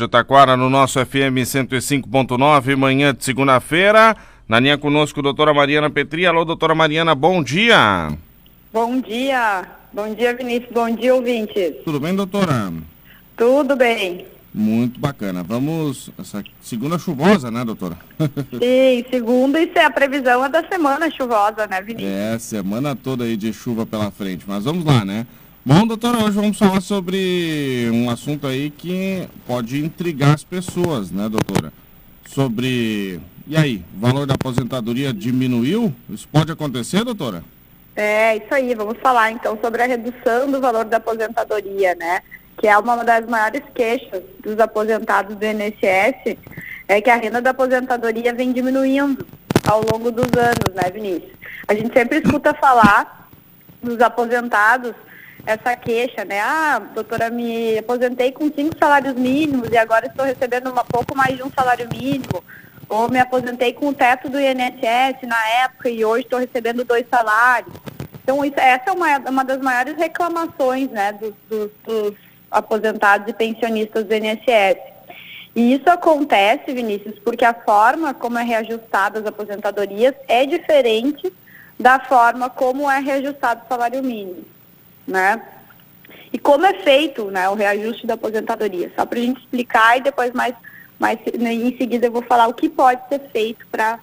de Taquara no nosso FM 105.9, manhã de segunda-feira. Na linha conosco, doutora Mariana Petri. Alô, doutora Mariana, bom dia. Bom dia. Bom dia, Vinícius. Bom dia, ouvintes. Tudo bem, doutora? Tudo bem. Muito bacana. Vamos. Essa segunda chuvosa, né, doutora? Sim, segunda e é a previsão é da semana chuvosa, né, Vinícius? É, semana toda aí de chuva pela frente. Mas vamos lá, né? Bom, doutora, hoje vamos falar sobre um assunto aí que pode intrigar as pessoas, né, doutora? Sobre. E aí, valor da aposentadoria diminuiu? Isso pode acontecer, doutora? É, isso aí. Vamos falar então sobre a redução do valor da aposentadoria, né? Que é uma das maiores queixas dos aposentados do INSS, é que a renda da aposentadoria vem diminuindo ao longo dos anos, né, Vinícius? A gente sempre escuta falar dos aposentados essa queixa, né? Ah, doutora, me aposentei com cinco salários mínimos e agora estou recebendo um pouco mais de um salário mínimo. Ou me aposentei com o teto do INSS na época e hoje estou recebendo dois salários. Então, isso, essa é uma, uma das maiores reclamações né, dos, dos, dos aposentados e pensionistas do INSS. E isso acontece, Vinícius, porque a forma como é reajustada as aposentadorias é diferente da forma como é reajustado o salário mínimo né? E como é feito né, o reajuste da aposentadoria? Só para a gente explicar e depois mais, mais né, em seguida eu vou falar o que pode ser feito para,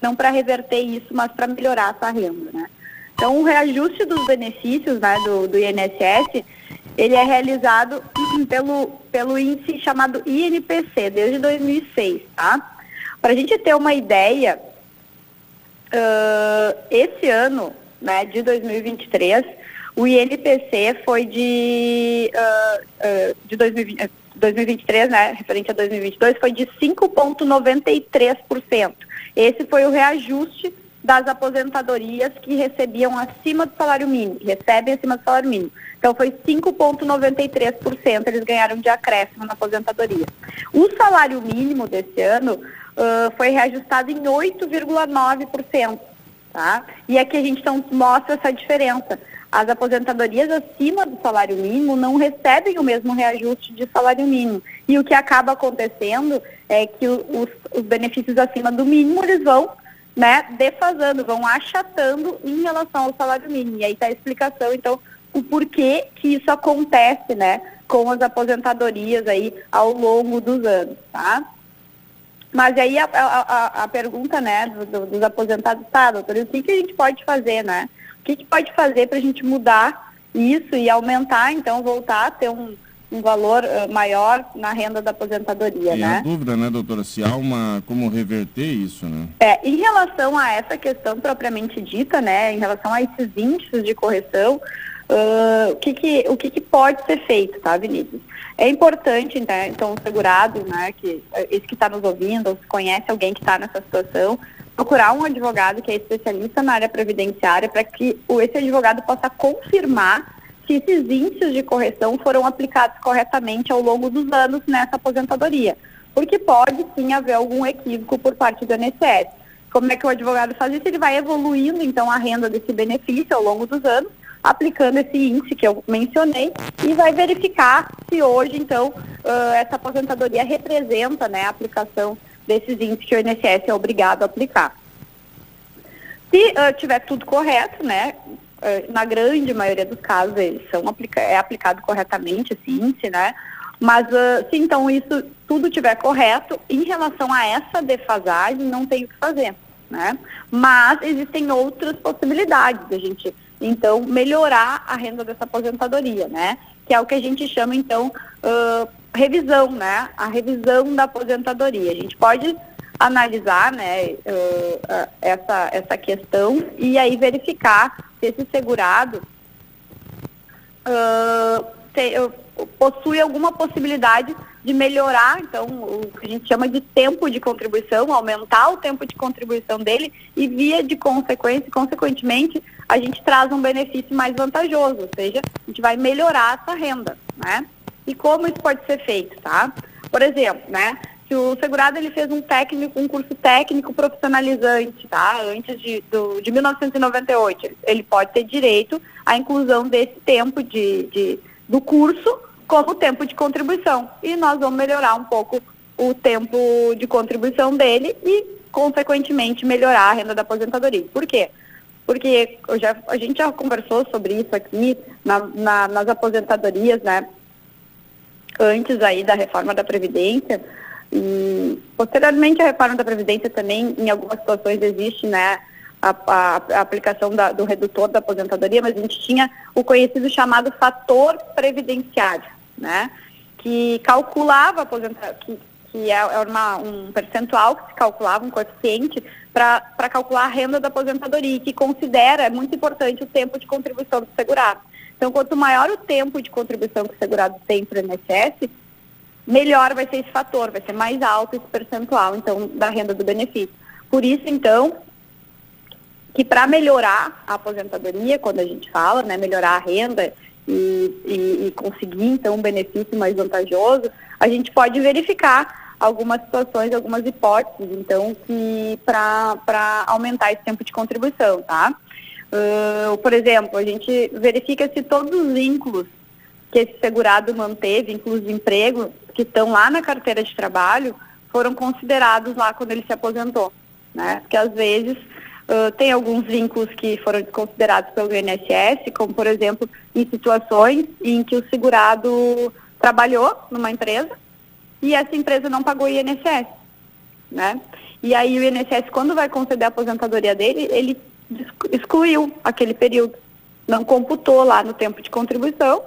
não para reverter isso, mas para melhorar essa renda, né? Então, o reajuste dos benefícios né, do, do INSS, ele é realizado pelo, pelo índice chamado INPC, desde 2006, tá? Para a gente ter uma ideia, uh, esse ano, né, de 2023, o INPC foi de, uh, uh, de 2020, 2023, né, referente a 2022, foi de 5,93%. Esse foi o reajuste das aposentadorias que recebiam acima do salário mínimo, recebem acima do salário mínimo. Então foi 5,93% eles ganharam de acréscimo na aposentadoria. O salário mínimo desse ano uh, foi reajustado em 8,9%. Tá? E aqui a gente então mostra essa diferença as aposentadorias acima do salário mínimo não recebem o mesmo reajuste de salário mínimo. E o que acaba acontecendo é que os, os benefícios acima do mínimo eles vão né, defasando, vão achatando em relação ao salário mínimo. E aí está a explicação, então, o porquê que isso acontece, né, com as aposentadorias aí ao longo dos anos, tá? Mas aí a, a, a pergunta, né, do, dos aposentados, tá, doutor, o que, que a gente pode fazer, né? Que, que pode fazer para a gente mudar isso e aumentar, então, voltar a ter um, um valor uh, maior na renda da aposentadoria, e né? a dúvida, né, doutora, se há uma, como reverter isso, né? É, em relação a essa questão propriamente dita, né, em relação a esses índices de correção, uh, o, que, que, o que, que pode ser feito, tá, Vinícius? É importante, né, então, o segurado, né, que, esse que está nos ouvindo, ou se conhece alguém que está nessa situação, procurar um advogado que é especialista na área previdenciária para que esse advogado possa confirmar se esses índices de correção foram aplicados corretamente ao longo dos anos nessa aposentadoria. Porque pode sim haver algum equívoco por parte do INSS. Como é que o advogado faz isso? Ele vai evoluindo então a renda desse benefício ao longo dos anos, aplicando esse índice que eu mencionei e vai verificar se hoje então essa aposentadoria representa né, a aplicação desses índices que o INSS é obrigado a aplicar. Se uh, tiver tudo correto, né, uh, na grande maioria dos casos eles são aplica é aplicado corretamente esse índice, né, mas uh, se então isso tudo tiver correto, em relação a essa defasagem não tem o que fazer, né, mas existem outras possibilidades da gente então melhorar a renda dessa aposentadoria, né, que é o que a gente chama então revisão, né? A revisão da aposentadoria. A gente pode analisar, né, uh, essa, essa questão e aí verificar se esse segurado uh, te, possui alguma possibilidade de melhorar, então, o que a gente chama de tempo de contribuição, aumentar o tempo de contribuição dele e via de consequência, consequentemente, a gente traz um benefício mais vantajoso, ou seja, a gente vai melhorar essa renda, né? E como isso pode ser feito, tá? Por exemplo, né? Se o segurado ele fez um técnico, um curso técnico profissionalizante, tá? Antes de, do, de 1998, ele pode ter direito à inclusão desse tempo de, de do curso como tempo de contribuição. E nós vamos melhorar um pouco o tempo de contribuição dele e, consequentemente, melhorar a renda da aposentadoria. Por quê? Porque já, a gente já conversou sobre isso aqui na, na, nas aposentadorias, né? Antes aí da reforma da Previdência. E posteriormente a reforma da Previdência também, em algumas situações, existe, né? A, a, a aplicação da, do redutor da aposentadoria, mas a gente tinha o conhecido chamado fator previdenciário, né? Que calculava a aposentadoria, que, que é, é uma, um percentual que se calculava, um coeficiente, para calcular a renda da aposentadoria, que considera, é muito importante, o tempo de contribuição do segurado. Então, quanto maior o tempo de contribuição que o segurado tem para o INSS, melhor vai ser esse fator, vai ser mais alto esse percentual, então, da renda do benefício. Por isso, então, que para melhorar a aposentadoria, quando a gente fala, né, melhorar a renda e, e, e conseguir, então, um benefício mais vantajoso, a gente pode verificar algumas situações, algumas hipóteses, então, que para aumentar esse tempo de contribuição, tá? Uh, por exemplo, a gente verifica se todos os vínculos que esse segurado manteve, vínculos de emprego, que estão lá na carteira de trabalho, foram considerados lá quando ele se aposentou, né? Porque às vezes uh, tem alguns vínculos que foram desconsiderados pelo INSS, como por exemplo em situações em que o segurado trabalhou numa empresa e essa empresa não pagou INSS, né? E aí o INSS, quando vai conceder a aposentadoria dele, ele excluiu aquele período, não computou lá no tempo de contribuição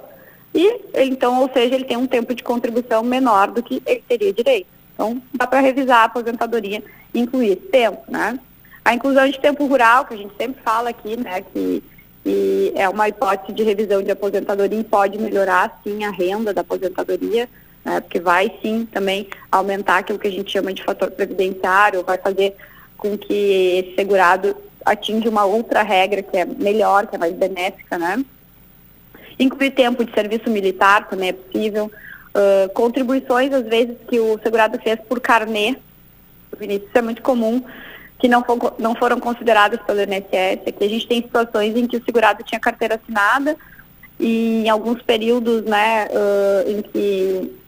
e então, ou seja, ele tem um tempo de contribuição menor do que ele teria direito. Então, dá para revisar a aposentadoria e incluir esse tempo, né? A inclusão de tempo rural, que a gente sempre fala aqui, né, que, que é uma hipótese de revisão de aposentadoria e pode melhorar, sim, a renda da aposentadoria, né, porque vai sim também aumentar aquilo que a gente chama de fator previdenciário, vai fazer com que esse segurado atinja uma outra regra que é melhor, que é mais benéfica, né? Incluir tempo de serviço militar também é possível. Uh, contribuições, às vezes, que o segurado fez por carnê, isso é muito comum, que não, for, não foram consideradas pelo INSS. Aqui a gente tem situações em que o segurado tinha carteira assinada e em alguns períodos, né, uh, em que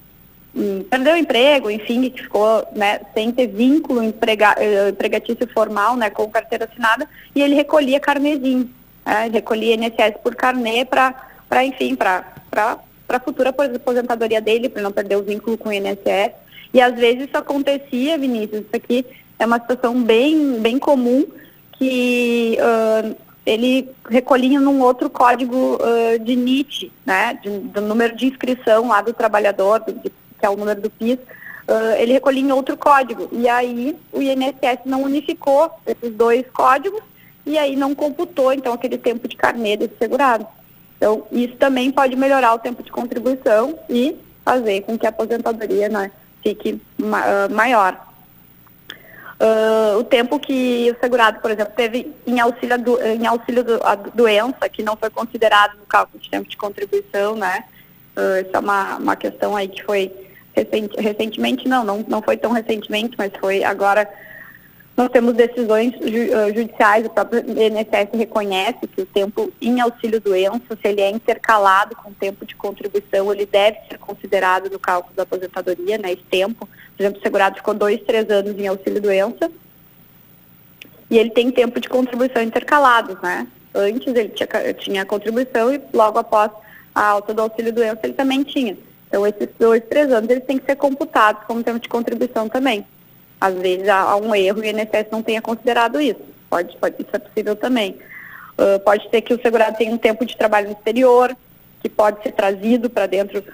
perdeu o emprego, enfim, que ficou né, sem ter vínculo emprega, uh, empregatício formal né, com carteira assinada, e ele recolhia carnezinho, né, recolhia INSS por carnê para, enfim, para a futura aposentadoria dele, para não perder o vínculo com o INSS. E às vezes isso acontecia, Vinícius, isso aqui é uma situação bem, bem comum, que uh, ele recolhia num outro código uh, de NIT, né, de, do número de inscrição lá do trabalhador, de que é o número do PIS, uh, ele recolhia em outro código. E aí o INSS não unificou esses dois códigos e aí não computou, então, aquele tempo de carnê desse segurado. Então, isso também pode melhorar o tempo de contribuição e fazer com que a aposentadoria né, fique ma maior. Uh, o tempo que o segurado, por exemplo, teve em auxílio, do, em auxílio do, a doença, que não foi considerado no cálculo de tempo de contribuição, né? Uh, essa é uma, uma questão aí que foi recentemente não, não, não foi tão recentemente, mas foi agora nós temos decisões ju, judiciais, o próprio INSS reconhece que o tempo em auxílio doença, se ele é intercalado com o tempo de contribuição, ele deve ser considerado no cálculo da aposentadoria, né, esse tempo. Por exemplo, o segurado ficou dois, três anos em auxílio doença e ele tem tempo de contribuição intercalados, né? Antes ele tinha, tinha contribuição e logo após a alta do auxílio doença ele também tinha. Então, esses dois, três anos, eles têm que ser computados como tempo de contribuição também. Às vezes há um erro e o INSS não tenha considerado isso. Pode, pode, isso é possível também. Uh, pode ser que o segurado tenha um tempo de trabalho no exterior, que pode ser trazido para dentro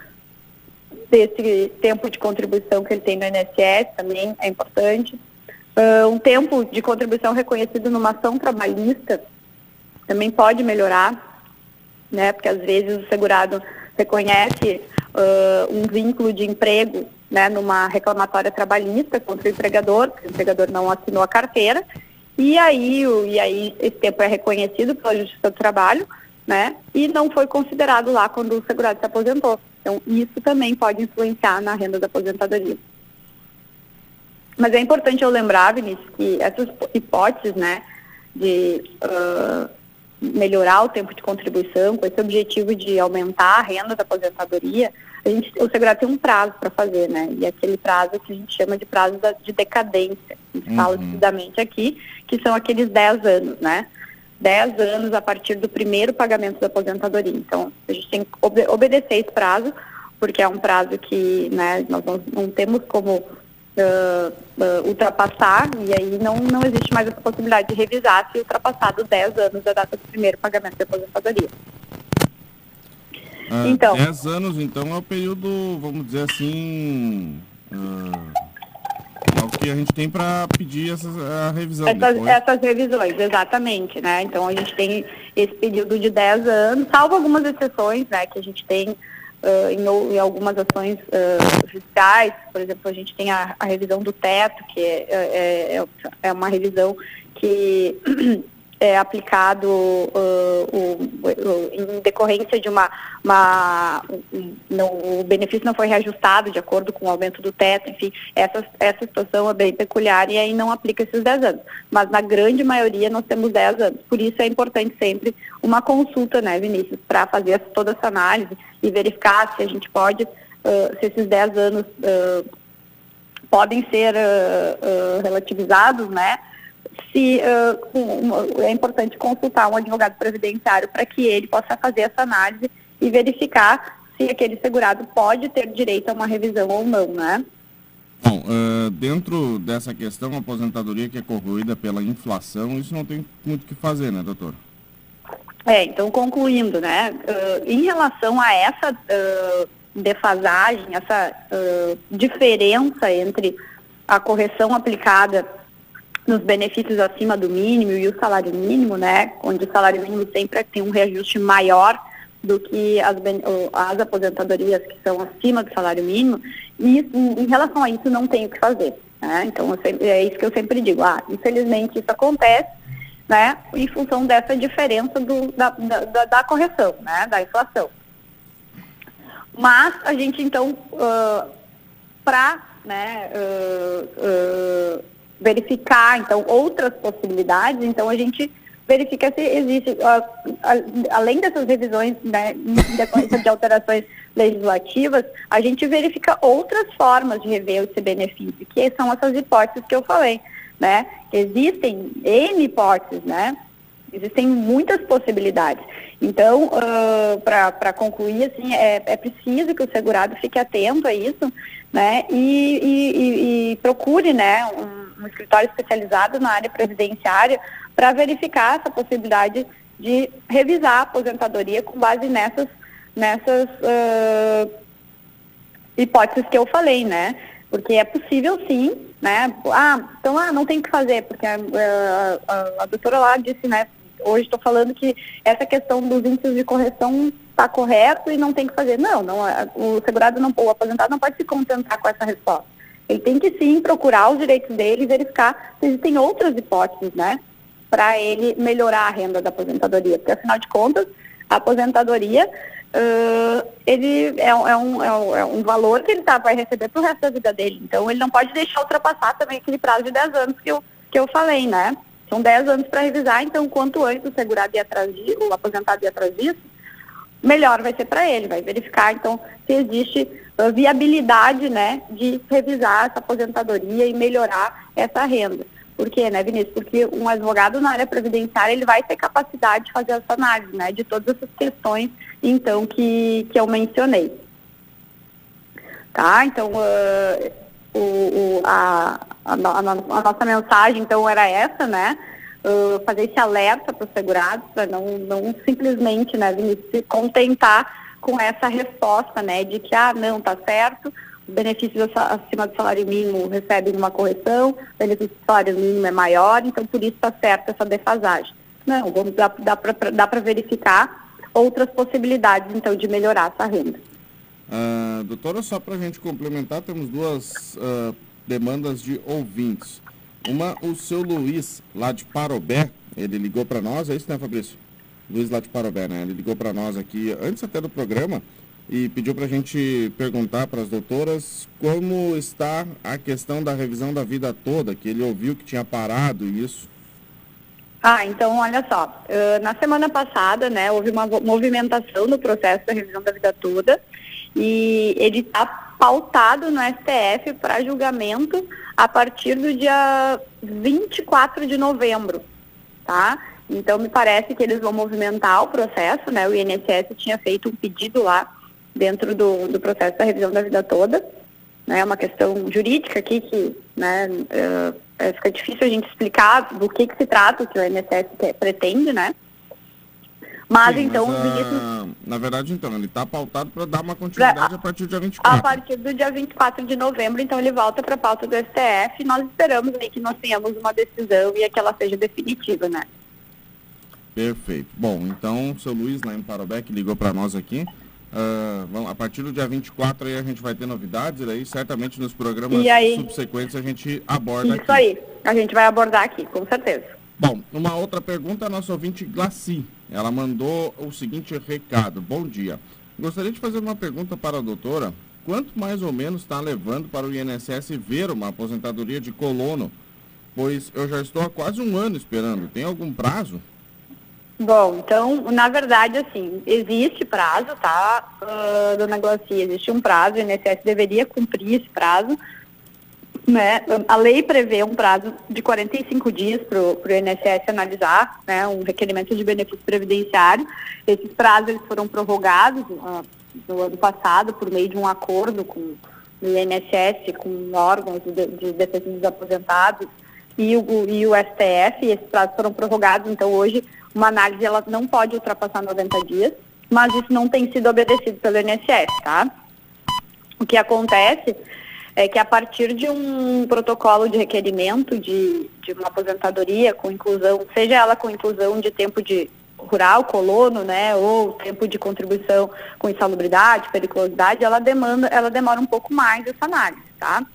desse tempo de contribuição que ele tem no INSS, também é importante. Uh, um tempo de contribuição reconhecido numa ação trabalhista também pode melhorar, né? Porque às vezes o segurado reconhece uh, um vínculo de emprego né, numa reclamatória trabalhista contra o empregador, porque o empregador não assinou a carteira, e aí, o, e aí esse tempo é reconhecido pela Justiça do Trabalho, né, e não foi considerado lá quando o segurado se aposentou. Então, isso também pode influenciar na renda da aposentadoria. Mas é importante eu lembrar, Vinícius, que essas hipóteses, né, de uh, melhorar o tempo de contribuição, com esse objetivo de aumentar a renda da aposentadoria, a gente, o segurado tem um prazo para fazer, né? E aquele prazo que a gente chama de prazo da, de decadência. A gente uhum. fala decididamente aqui, que são aqueles 10 anos, né? 10 anos a partir do primeiro pagamento da aposentadoria. Então, a gente tem que ob obedecer esse prazo, porque é um prazo que né, nós não, não temos como uh, uh, ultrapassar, e aí não, não existe mais essa possibilidade de revisar se ultrapassado 10 anos da data do primeiro pagamento da aposentadoria. Ah, então, 10 anos, então, é o período, vamos dizer assim, uh, é o que a gente tem para pedir essas, a revisão. Essas, essas, revisões, exatamente, né? Então a gente tem esse período de 10 anos, salvo algumas exceções, né, que a gente tem uh, em, em, algumas ações uh, por exemplo, a gente tem a, a revisão do teto, que é, é, é, é uma revisão que é, aplicado uh, o, o, em decorrência de uma, uma um, não, o benefício não foi reajustado de acordo com o aumento do teto, enfim, essa, essa situação é bem peculiar e aí não aplica esses 10 anos. Mas na grande maioria nós temos 10 anos. Por isso é importante sempre uma consulta, né, Vinícius, para fazer toda essa análise e verificar se a gente pode, uh, se esses 10 anos uh, podem ser relativizados, né? se uh, é importante consultar um advogado previdenciário para que ele possa fazer essa análise e verificar se aquele segurado pode ter direito a uma revisão ou não, né? Bom, uh, dentro dessa questão, a aposentadoria que é corroída pela inflação, isso não tem muito o que fazer, né, doutor? É, então concluindo, né, uh, em relação a essa uh, defasagem, essa diferença entre a correção aplicada nos benefícios acima do mínimo e o salário mínimo, né, onde o salário mínimo sempre tem um reajuste maior do que as, as aposentadorias que são acima do salário mínimo, e em relação a isso não tem o que fazer. Né? Então, sempre, é isso que eu sempre digo, ah, infelizmente isso acontece, né, em função dessa diferença do, da, da, da, correção, né, da inflação. Mas a gente, então, uh, para né, uh, uh, verificar, então, outras possibilidades, então a gente verifica se existe, além dessas revisões né, de alterações legislativas, a gente verifica outras formas de rever esse benefício, que são essas hipóteses que eu falei, né? Existem N hipóteses, né? Existem muitas possibilidades. Então, uh, para concluir, assim, é, é preciso que o segurado fique atento a isso, né? E, e, e, e procure, né, um, um escritório especializado na área previdenciária para verificar essa possibilidade de revisar a aposentadoria com base nessas, nessas uh, hipóteses que eu falei, né? Porque é possível sim, né? Ah, então ah, não tem que fazer, porque a, a, a doutora lá disse, né? Hoje estou falando que essa questão dos índices de correção está correto e não tem que fazer. Não, não o segurado não, o aposentado não pode se contentar com essa resposta. Ele tem que sim procurar os direitos dele e verificar se existem outras hipóteses, né? Para ele melhorar a renda da aposentadoria. Porque, afinal de contas, a aposentadoria uh, ele é, é, um, é, um, é, um, valor que ele tá, vai receber para o resto da vida dele. Então, ele não pode deixar ultrapassar também aquele prazo de 10 anos que eu, que eu falei, né? São 10 anos para revisar, então, quanto antes o segurado ir atrás disso, o aposentado ir atrás disso, melhor vai ser para ele. Vai verificar, então, se existe viabilidade né, de revisar essa aposentadoria e melhorar essa renda. Por quê, né, Vinícius? Porque um advogado na área previdenciária ele vai ter capacidade de fazer essa análise, né, de todas essas questões, então, que, que eu mencionei. Tá? Então, uh, o, o, a, a, a, nossa mensagem, então, era essa, né? Uh, fazer esse alerta para os segurados, para não, não simplesmente, né, Vinícius, se contentar com essa resposta, né, de que, ah, não, tá certo, benefícios acima do salário mínimo recebem uma correção, o benefício do salário mínimo é maior, então por isso está certo essa defasagem. Não, vamos dar, dá para verificar outras possibilidades, então, de melhorar essa renda. Uh, doutora, só para a gente complementar, temos duas uh, demandas de ouvintes. Uma, o seu Luiz, lá de Parobé, ele ligou para nós, é isso, né, Fabrício? Luiz lá de Parobé, né? Ele ligou para nós aqui antes até do programa e pediu para a gente perguntar para as doutoras como está a questão da revisão da vida toda, que ele ouviu que tinha parado isso. Ah, então olha só, na semana passada, né, houve uma movimentação no processo da revisão da vida toda e ele está pautado no STF para julgamento a partir do dia 24 de novembro, tá? Então me parece que eles vão movimentar o processo, né? O INSS tinha feito um pedido lá dentro do, do processo da revisão da vida toda, né? É uma questão jurídica aqui que, né? Uh, fica difícil a gente explicar do que, que se trata, o que o INSS pretende, né? Mas Sim, então mas. Na verdade, então, ele está pautado para dar uma continuidade a partir do dia 24. A partir do dia 24 de novembro, então ele volta para a pauta do STF e nós esperamos aí que nós tenhamos uma decisão e que ela seja definitiva, né? Perfeito. Bom, então, o seu Luiz, lá em Parobé, que ligou para nós aqui, Uh, vamos, a partir do dia 24 aí a gente vai ter novidades, e aí certamente nos programas aí, subsequentes a gente aborda Isso aqui. aí, a gente vai abordar aqui, com certeza. Bom, uma outra pergunta, a nossa ouvinte Glaci. Ela mandou o seguinte recado. Bom dia. Gostaria de fazer uma pergunta para a doutora. Quanto mais ou menos está levando para o INSS ver uma aposentadoria de colono? Pois eu já estou há quase um ano esperando. Tem algum prazo? Bom, então, na verdade, assim, existe prazo, tá, uh, dona Glacia? Existe um prazo, o INSS deveria cumprir esse prazo né, a lei prevê um prazo de 45 dias para o INSS analisar né, um requerimento de benefício previdenciário. Esses prazos eles foram prorrogados uh, no ano passado por meio de um acordo com o INSS, com órgãos de, de defesa dos aposentados e o, e o STF. E esses prazos foram prorrogados, então hoje uma análise ela não pode ultrapassar 90 dias, mas isso não tem sido obedecido pelo INSS, tá? O que acontece é que a partir de um protocolo de requerimento de, de uma aposentadoria com inclusão, seja ela com inclusão de tempo de rural, colono, né, ou tempo de contribuição com insalubridade, periculosidade, ela demanda, ela demora um pouco mais essa análise, tá?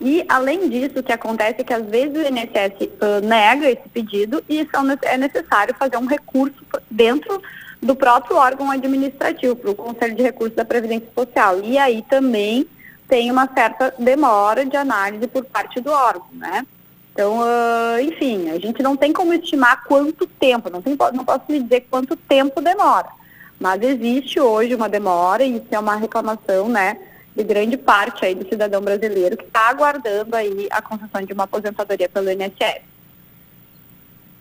E, além disso, o que acontece é que, às vezes, o INSS uh, nega esse pedido e isso é necessário fazer um recurso dentro do próprio órgão administrativo, para o Conselho de Recursos da Previdência Social. E aí também tem uma certa demora de análise por parte do órgão, né? Então, uh, enfim, a gente não tem como estimar quanto tempo, não, tem, não posso lhe dizer quanto tempo demora, mas existe hoje uma demora e isso é uma reclamação, né, de grande parte aí do cidadão brasileiro que está aguardando aí a concessão de uma aposentadoria pelo INSS.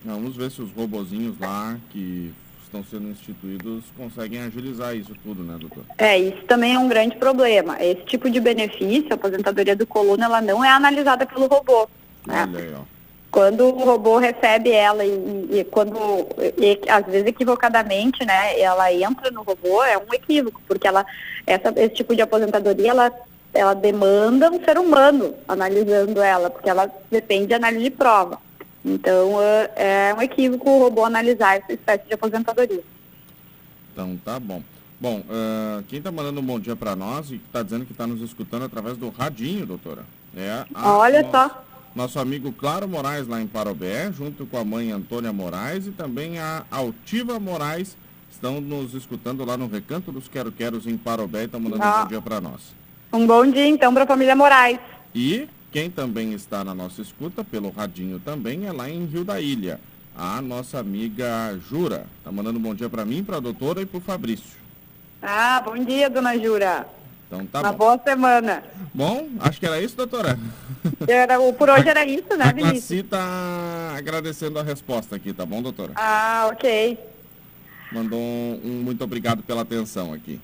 Vamos ver se os robozinhos lá que estão sendo instituídos conseguem agilizar isso tudo, né, doutor? É, isso também é um grande problema. Esse tipo de benefício, a aposentadoria do coluno, ela não é analisada pelo robô. Né? Olha aí, ó. Quando o robô recebe ela e, e quando, e, às vezes equivocadamente, né, ela entra no robô, é um equívoco, porque ela, essa, esse tipo de aposentadoria, ela, ela demanda um ser humano analisando ela, porque ela depende de análise de prova. Então, é, é um equívoco o robô analisar essa espécie de aposentadoria. Então, tá bom. Bom, uh, quem está mandando um bom dia para nós e está dizendo que está nos escutando através do radinho, doutora, é a, Olha nosso, só. Nosso amigo Claro Moraes, lá em Parobé, junto com a mãe Antônia Moraes e também a Altiva Moraes, estão nos escutando lá no Recanto dos Quero Queros em Parobé e estão mandando ah. um bom dia para nós. Um bom dia, então, para a família Moraes. E quem também está na nossa escuta, pelo radinho também, é lá em Rio da Ilha. A nossa amiga Jura. Está mandando um bom dia para mim, para a doutora e para o Fabrício. Ah, bom dia, dona Jura. Então tá Uma bom. boa semana. Bom, acho que era isso, doutora. Era, por hoje era isso, né, Vinícius? A está agradecendo a resposta aqui, tá bom, doutora? Ah, ok. Mandou um, um muito obrigado pela atenção aqui.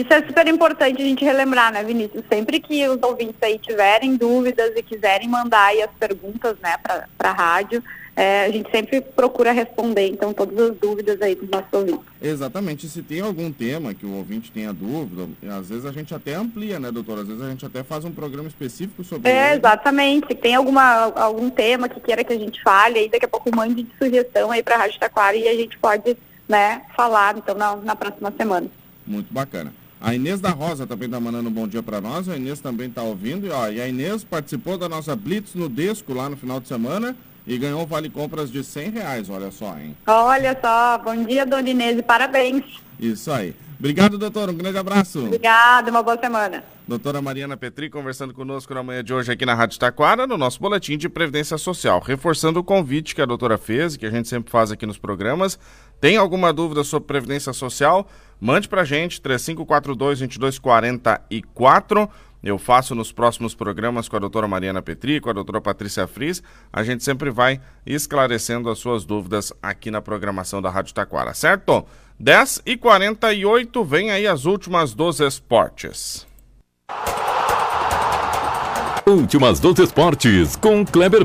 Isso é super importante a gente relembrar, né, Vinícius? Sempre que os ouvintes aí tiverem dúvidas e quiserem mandar aí as perguntas, né, para a rádio, é, a gente sempre procura responder, então, todas as dúvidas aí dos nossos ouvintes. Exatamente. Se tem algum tema que o ouvinte tenha dúvida, às vezes a gente até amplia, né, doutora? Às vezes a gente até faz um programa específico sobre É, ele. exatamente. Se tem alguma, algum tema que queira que a gente fale, aí daqui a pouco mande de sugestão aí para a Rádio Taquara e a gente pode, né, falar, então, na, na próxima semana. Muito bacana. A Inês da Rosa também está mandando um bom dia para nós. A Inês também está ouvindo. E, ó, e a Inês participou da nossa Blitz no Desco lá no final de semana. E ganhou vale compras de 100 reais, olha só, hein? Olha só, bom dia, dona Inês, e parabéns. Isso aí. Obrigado, doutor. Um grande abraço. Obrigada, uma boa semana. Doutora Mariana Petri conversando conosco na manhã de hoje aqui na Rádio Taquara, no nosso boletim de Previdência Social. Reforçando o convite que a doutora fez, que a gente sempre faz aqui nos programas. Tem alguma dúvida sobre Previdência Social? Mande pra gente, 3542-2244. Eu faço nos próximos programas com a doutora Mariana Petri, com a doutora Patrícia Fris. A gente sempre vai esclarecendo as suas dúvidas aqui na programação da Rádio Taquara, certo? 10 e 48 vem aí as últimas dos esportes. Últimas dos esportes com Kleber